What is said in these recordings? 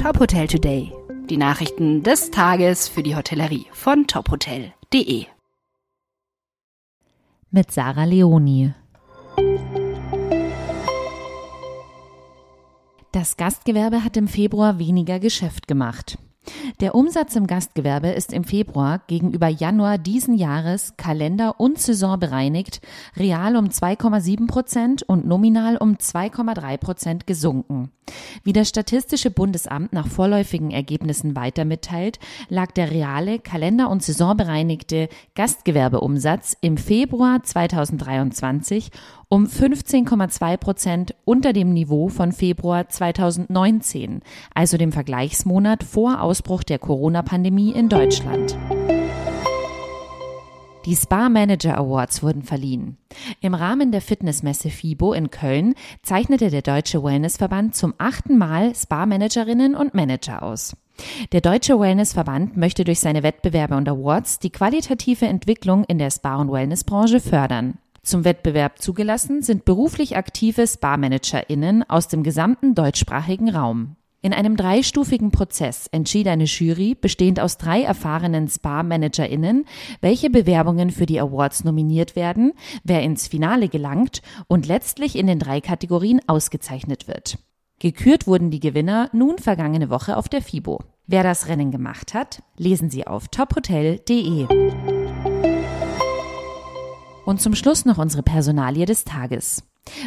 Top Hotel Today. Die Nachrichten des Tages für die Hotellerie von tophotel.de. Mit Sarah Leoni. Das Gastgewerbe hat im Februar weniger Geschäft gemacht. Der Umsatz im Gastgewerbe ist im Februar gegenüber Januar diesen Jahres Kalender- und Saison bereinigt real um 2,7 Prozent und nominal um 2,3 Prozent gesunken. Wie das Statistische Bundesamt nach vorläufigen Ergebnissen weiter mitteilt, lag der reale Kalender- und Saisonbereinigte Gastgewerbeumsatz im Februar 2023 um 15,2 Prozent unter dem Niveau von Februar 2019, also dem Vergleichsmonat vor Ausbruch der Corona-Pandemie in Deutschland. Die Spa Manager Awards wurden verliehen. Im Rahmen der Fitnessmesse FIBO in Köln zeichnete der Deutsche Wellnessverband zum achten Mal Spa Managerinnen und Manager aus. Der Deutsche Wellnessverband möchte durch seine Wettbewerbe und Awards die qualitative Entwicklung in der Spa- und Wellnessbranche fördern. Zum Wettbewerb zugelassen sind beruflich aktive Spa-ManagerInnen aus dem gesamten deutschsprachigen Raum. In einem dreistufigen Prozess entschied eine Jury, bestehend aus drei erfahrenen Spa-ManagerInnen, welche Bewerbungen für die Awards nominiert werden, wer ins Finale gelangt und letztlich in den drei Kategorien ausgezeichnet wird. Gekürt wurden die Gewinner nun vergangene Woche auf der FIBO. Wer das Rennen gemacht hat, lesen Sie auf tophotel.de. Und zum Schluss noch unsere Personalie des Tages.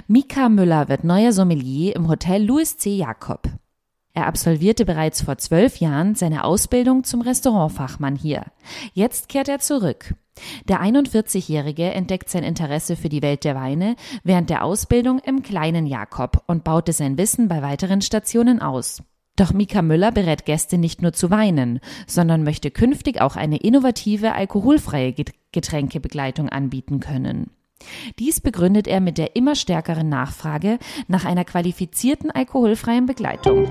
Mika Müller wird neuer Sommelier im Hotel Louis C. Jakob. Er absolvierte bereits vor zwölf Jahren seine Ausbildung zum Restaurantfachmann hier. Jetzt kehrt er zurück. Der 41-Jährige entdeckt sein Interesse für die Welt der Weine während der Ausbildung im kleinen Jakob und baute sein Wissen bei weiteren Stationen aus. Doch Mika Müller berät Gäste nicht nur zu weinen, sondern möchte künftig auch eine innovative alkoholfreie Getränkebegleitung anbieten können. Dies begründet er mit der immer stärkeren Nachfrage nach einer qualifizierten alkoholfreien Begleitung.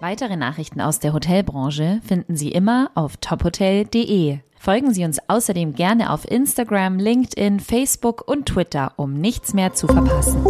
Weitere Nachrichten aus der Hotelbranche finden Sie immer auf tophotel.de. Folgen Sie uns außerdem gerne auf Instagram, LinkedIn, Facebook und Twitter, um nichts mehr zu verpassen.